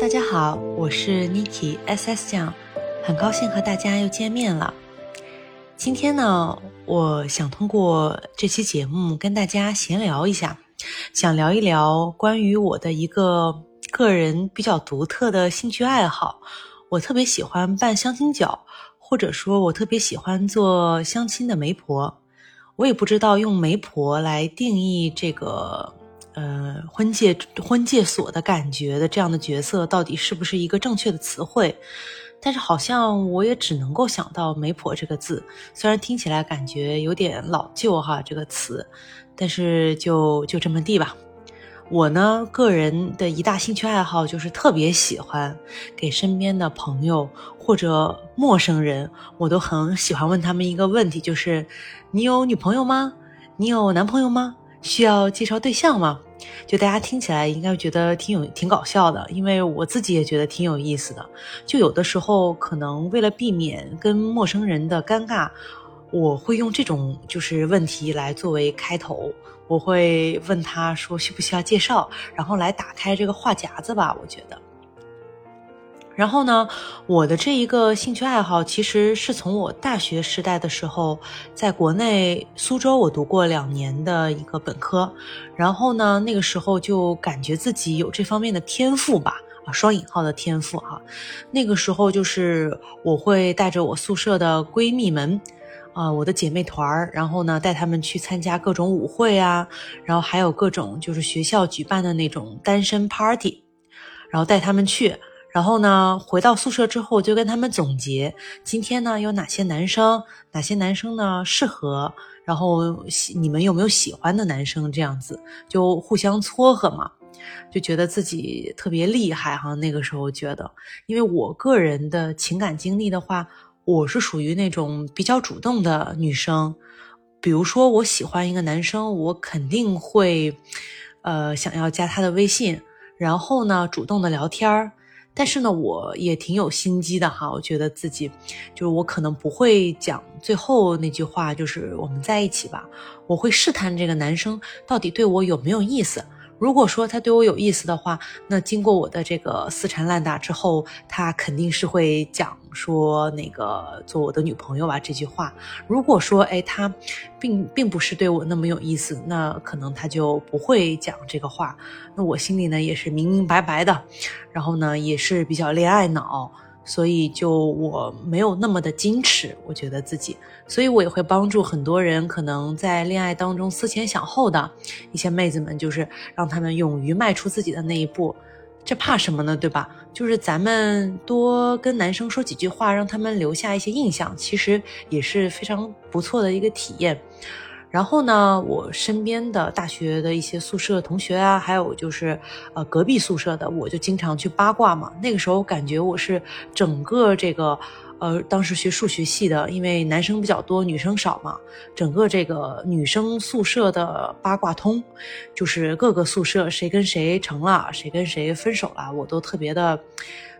大家好，我是 Niki SS 酱，很高兴和大家又见面了。今天呢，我想通过这期节目跟大家闲聊一下，想聊一聊关于我的一个个人比较独特的兴趣爱好。我特别喜欢办相亲角，或者说我特别喜欢做相亲的媒婆。我也不知道用媒婆来定义这个。呃，婚介婚介所的感觉的这样的角色，到底是不是一个正确的词汇？但是好像我也只能够想到“媒婆”这个字，虽然听起来感觉有点老旧哈，这个词，但是就就这么地吧。我呢，个人的一大兴趣爱好就是特别喜欢给身边的朋友或者陌生人，我都很喜欢问他们一个问题，就是你有女朋友吗？你有男朋友吗？需要介绍对象吗？就大家听起来应该觉得挺有挺搞笑的，因为我自己也觉得挺有意思的。就有的时候可能为了避免跟陌生人的尴尬，我会用这种就是问题来作为开头，我会问他说需不需要介绍，然后来打开这个话匣子吧。我觉得。然后呢，我的这一个兴趣爱好，其实是从我大学时代的时候，在国内苏州我读过两年的一个本科，然后呢，那个时候就感觉自己有这方面的天赋吧，啊，双引号的天赋哈。那个时候就是我会带着我宿舍的闺蜜们，啊，我的姐妹团儿，然后呢，带她们去参加各种舞会啊，然后还有各种就是学校举办的那种单身 party，然后带她们去。然后呢，回到宿舍之后就跟他们总结，今天呢有哪些男生，哪些男生呢适合，然后你们有没有喜欢的男生？这样子就互相撮合嘛，就觉得自己特别厉害哈。那个时候觉得，因为我个人的情感经历的话，我是属于那种比较主动的女生，比如说我喜欢一个男生，我肯定会，呃，想要加他的微信，然后呢主动的聊天儿。但是呢，我也挺有心机的哈。我觉得自己，就是我可能不会讲最后那句话，就是我们在一起吧。我会试探这个男生到底对我有没有意思。如果说他对我有意思的话，那经过我的这个死缠烂打之后，他肯定是会讲说那个做我的女朋友吧这句话。如果说哎他并并不是对我那么有意思，那可能他就不会讲这个话。那我心里呢也是明明白白的，然后呢也是比较恋爱脑。所以就我没有那么的矜持，我觉得自己，所以我也会帮助很多人，可能在恋爱当中思前想后的一些妹子们，就是让他们勇于迈出自己的那一步，这怕什么呢？对吧？就是咱们多跟男生说几句话，让他们留下一些印象，其实也是非常不错的一个体验。然后呢，我身边的大学的一些宿舍同学啊，还有就是，呃，隔壁宿舍的，我就经常去八卦嘛。那个时候感觉我是整个这个，呃，当时学数学系的，因为男生比较多，女生少嘛，整个这个女生宿舍的八卦通，就是各个宿舍谁跟谁成了，谁跟谁分手了，我都特别的，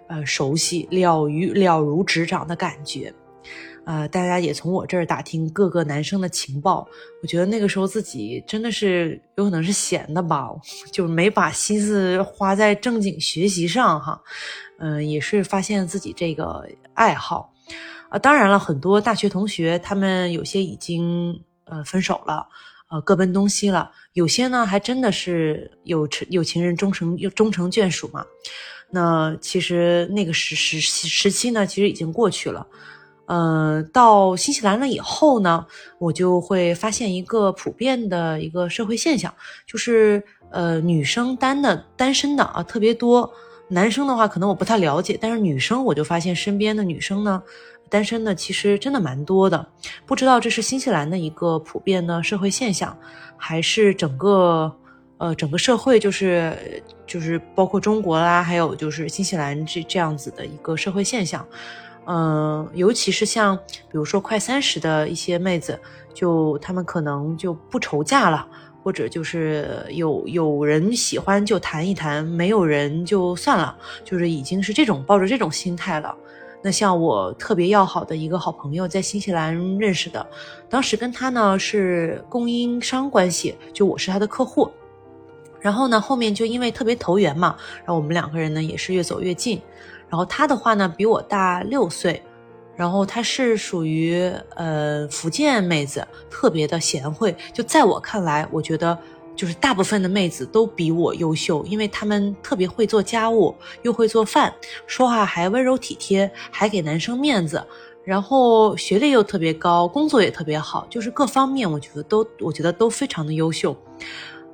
呃，熟悉了如了如指掌的感觉。呃，大家也从我这儿打听各个男生的情报。我觉得那个时候自己真的是有可能是闲的吧，就没把心思花在正经学习上哈。嗯，也是发现自己这个爱好。啊，当然了，很多大学同学他们有些已经呃分手了，呃各奔东西了。有些呢还真的是有有情人终成终成眷属嘛。那其实那个时时时期呢，其实已经过去了。嗯，到新西兰了以后呢，我就会发现一个普遍的一个社会现象，就是呃，女生单的单身的啊特别多，男生的话可能我不太了解，但是女生我就发现身边的女生呢，单身的其实真的蛮多的，不知道这是新西兰的一个普遍的社会现象，还是整个呃整个社会就是就是包括中国啦，还有就是新西兰这这样子的一个社会现象。嗯，尤其是像比如说快三十的一些妹子，就她们可能就不愁嫁了，或者就是有有人喜欢就谈一谈，没有人就算了，就是已经是这种抱着这种心态了。那像我特别要好的一个好朋友，在新西兰认识的，当时跟他呢是供应商关系，就我是他的客户。然后呢，后面就因为特别投缘嘛，然后我们两个人呢也是越走越近。然后他的话呢比我大六岁，然后他是属于呃福建妹子，特别的贤惠。就在我看来，我觉得就是大部分的妹子都比我优秀，因为她们特别会做家务，又会做饭，说话还温柔体贴，还给男生面子。然后学历又特别高，工作也特别好，就是各方面我觉得都我觉得都非常的优秀。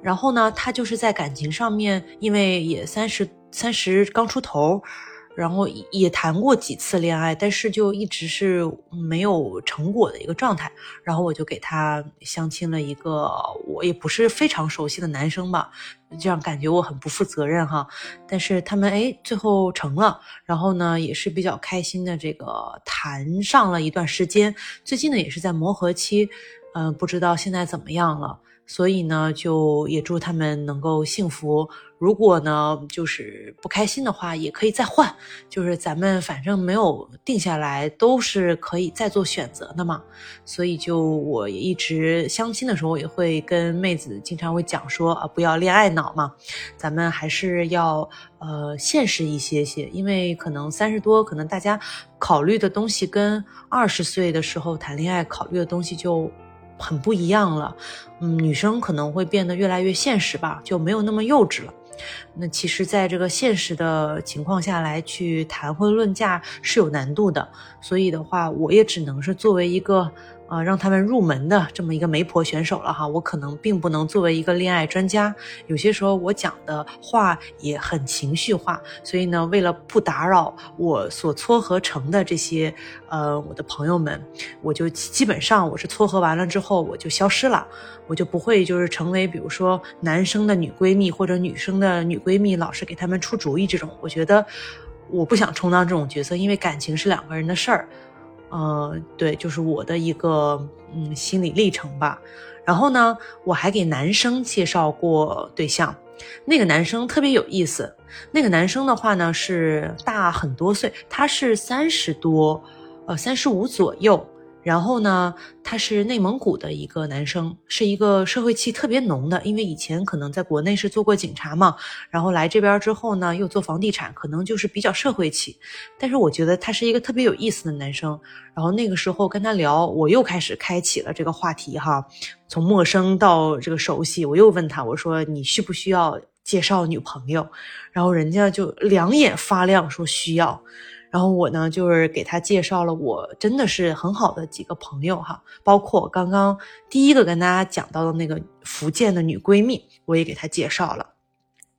然后呢，他就是在感情上面，因为也三十三十刚出头，然后也谈过几次恋爱，但是就一直是没有成果的一个状态。然后我就给他相亲了一个我也不是非常熟悉的男生吧。这样感觉我很不负责任哈，但是他们哎最后成了，然后呢也是比较开心的，这个谈上了一段时间，最近呢也是在磨合期，嗯，不知道现在怎么样了。所以呢，就也祝他们能够幸福。如果呢，就是不开心的话，也可以再换。就是咱们反正没有定下来，都是可以再做选择的嘛。所以就我也一直相亲的时候，也会跟妹子经常会讲说啊，不要恋爱脑嘛，咱们还是要呃现实一些些。因为可能三十多，可能大家考虑的东西跟二十岁的时候谈恋爱考虑的东西就。很不一样了，嗯，女生可能会变得越来越现实吧，就没有那么幼稚了。那其实，在这个现实的情况下来去谈婚论嫁是有难度的，所以的话，我也只能是作为一个。啊，让他们入门的这么一个媒婆选手了哈，我可能并不能作为一个恋爱专家，有些时候我讲的话也很情绪化，所以呢，为了不打扰我所撮合成的这些呃我的朋友们，我就基本上我是撮合完了之后我就消失了，我就不会就是成为比如说男生的女闺蜜或者女生的女闺蜜，老是给他们出主意这种，我觉得我不想充当这种角色，因为感情是两个人的事儿。呃，对，就是我的一个嗯心理历程吧。然后呢，我还给男生介绍过对象，那个男生特别有意思。那个男生的话呢是大很多岁，他是三十多，呃，三十五左右。然后呢，他是内蒙古的一个男生，是一个社会气特别浓的，因为以前可能在国内是做过警察嘛，然后来这边之后呢，又做房地产，可能就是比较社会气。但是我觉得他是一个特别有意思的男生。然后那个时候跟他聊，我又开始开启了这个话题哈，从陌生到这个熟悉，我又问他，我说你需不需要介绍女朋友？然后人家就两眼发亮，说需要。然后我呢，就是给他介绍了我真的是很好的几个朋友哈，包括刚刚第一个跟大家讲到的那个福建的女闺蜜，我也给她介绍了。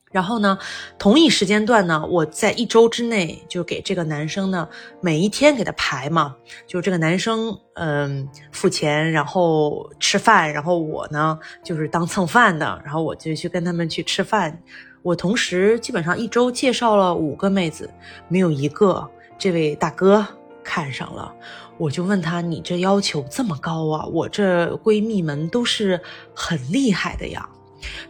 然后呢，同一时间段呢，我在一周之内就给这个男生呢，每一天给他排嘛，就这个男生嗯付钱，然后吃饭，然后我呢就是当蹭饭的，然后我就去跟他们去吃饭。我同时基本上一周介绍了五个妹子，没有一个。这位大哥看上了，我就问他：“你这要求这么高啊？我这闺蜜们都是很厉害的呀，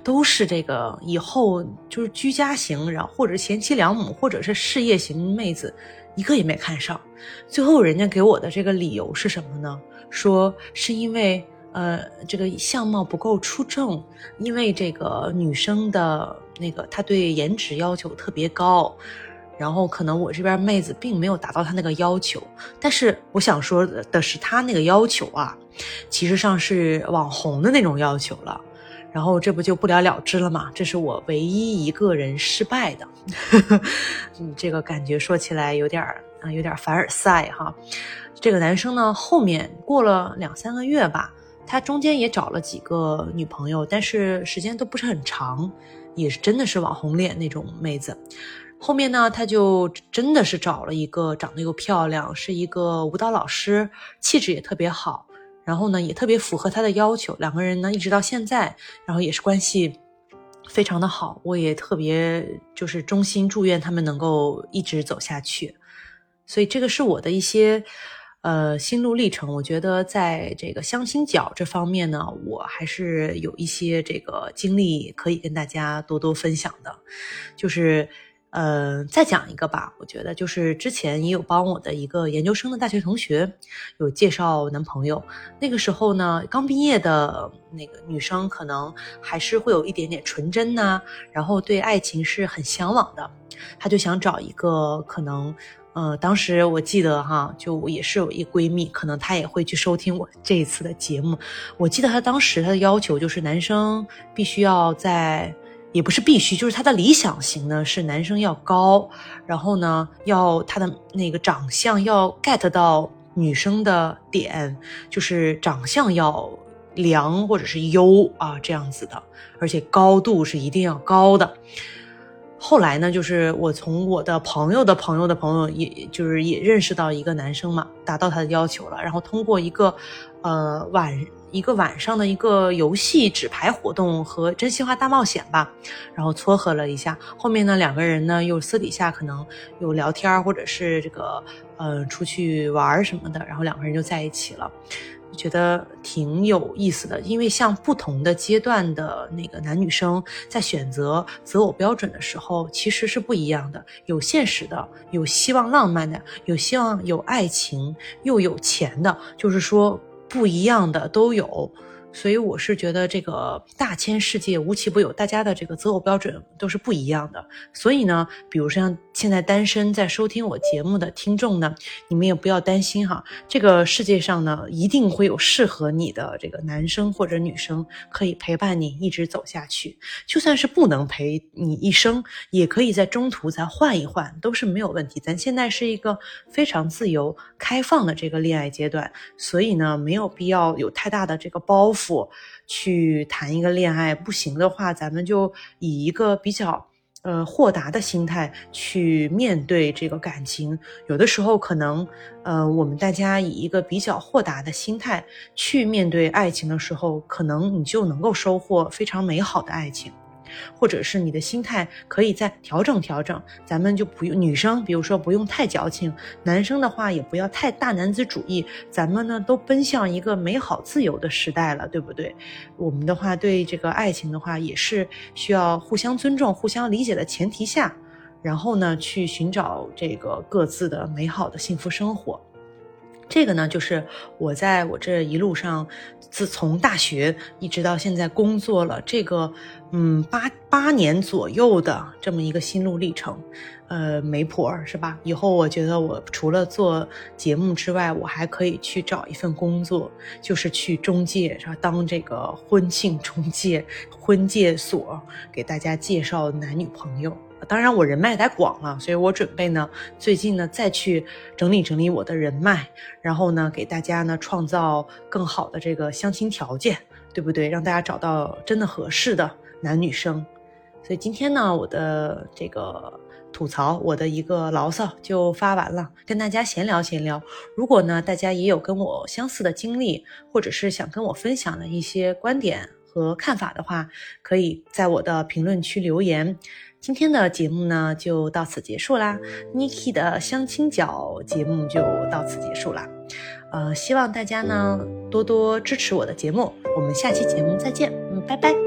都是这个以后就是居家型，然后或者贤妻良母，或者是事业型妹子，一个也没看上。最后人家给我的这个理由是什么呢？说是因为呃这个相貌不够出众，因为这个女生的那个她对颜值要求特别高。”然后可能我这边妹子并没有达到他那个要求，但是我想说的是，他那个要求啊，其实上是网红的那种要求了。然后这不就不了了之了吗？这是我唯一一个人失败的，嗯，这个感觉说起来有点啊，有点凡尔赛哈。这个男生呢，后面过了两三个月吧，他中间也找了几个女朋友，但是时间都不是很长，也是真的是网红脸那种妹子。后面呢，他就真的是找了一个长得又漂亮，是一个舞蹈老师，气质也特别好，然后呢也特别符合他的要求。两个人呢一直到现在，然后也是关系非常的好。我也特别就是衷心祝愿他们能够一直走下去。所以这个是我的一些呃心路历程。我觉得在这个相亲角这方面呢，我还是有一些这个经历可以跟大家多多分享的，就是。呃，再讲一个吧，我觉得就是之前也有帮我的一个研究生的大学同学有介绍男朋友，那个时候呢，刚毕业的那个女生可能还是会有一点点纯真呐，然后对爱情是很向往的，她就想找一个可能，呃，当时我记得哈，就我也是有一闺蜜，可能她也会去收听我这一次的节目，我记得她当时她的要求就是男生必须要在。也不是必须，就是他的理想型呢是男生要高，然后呢要他的那个长相要 get 到女生的点，就是长相要良或者是优啊这样子的，而且高度是一定要高的。后来呢，就是我从我的朋友的朋友的朋友，也就是也认识到一个男生嘛，达到他的要求了，然后通过一个呃晚。一个晚上的一个游戏纸牌活动和真心话大冒险吧，然后撮合了一下。后面呢，两个人呢又私底下可能有聊天或者是这个呃出去玩什么的，然后两个人就在一起了。觉得挺有意思的，因为像不同的阶段的那个男女生在选择择偶标准的时候，其实是不一样的。有现实的，有希望浪漫的，有希望有爱情又有钱的，就是说。不一样的都有。所以我是觉得这个大千世界无奇不有，大家的这个择偶标准都是不一样的。所以呢，比如像现在单身在收听我节目的听众呢，你们也不要担心哈，这个世界上呢一定会有适合你的这个男生或者女生，可以陪伴你一直走下去。就算是不能陪你一生，也可以在中途再换一换，都是没有问题。咱现在是一个非常自由开放的这个恋爱阶段，所以呢，没有必要有太大的这个包袱。去谈一个恋爱不行的话，咱们就以一个比较呃豁达的心态去面对这个感情。有的时候可能呃我们大家以一个比较豁达的心态去面对爱情的时候，可能你就能够收获非常美好的爱情。或者是你的心态可以再调整调整，咱们就不用女生，比如说不用太矫情，男生的话也不要太大男子主义，咱们呢都奔向一个美好自由的时代了，对不对？我们的话对这个爱情的话也是需要互相尊重、互相理解的前提下，然后呢去寻找这个各自的美好的幸福生活。这个呢，就是我在我这一路上，自从大学一直到现在工作了这个，嗯，八八年左右的这么一个心路历程，呃，媒婆是吧？以后我觉得我除了做节目之外，我还可以去找一份工作，就是去中介是吧？当这个婚庆中介、婚介所，给大家介绍男女朋友。当然，我人脉太广了，所以我准备呢，最近呢再去整理整理我的人脉，然后呢给大家呢创造更好的这个相亲条件，对不对？让大家找到真的合适的男女生。所以今天呢，我的这个吐槽，我的一个牢骚就发完了，跟大家闲聊闲聊。如果呢大家也有跟我相似的经历，或者是想跟我分享的一些观点和看法的话，可以在我的评论区留言。今天的节目呢，就到此结束啦。Niki 的相亲角节目就到此结束啦。呃，希望大家呢多多支持我的节目。我们下期节目再见，嗯，拜拜。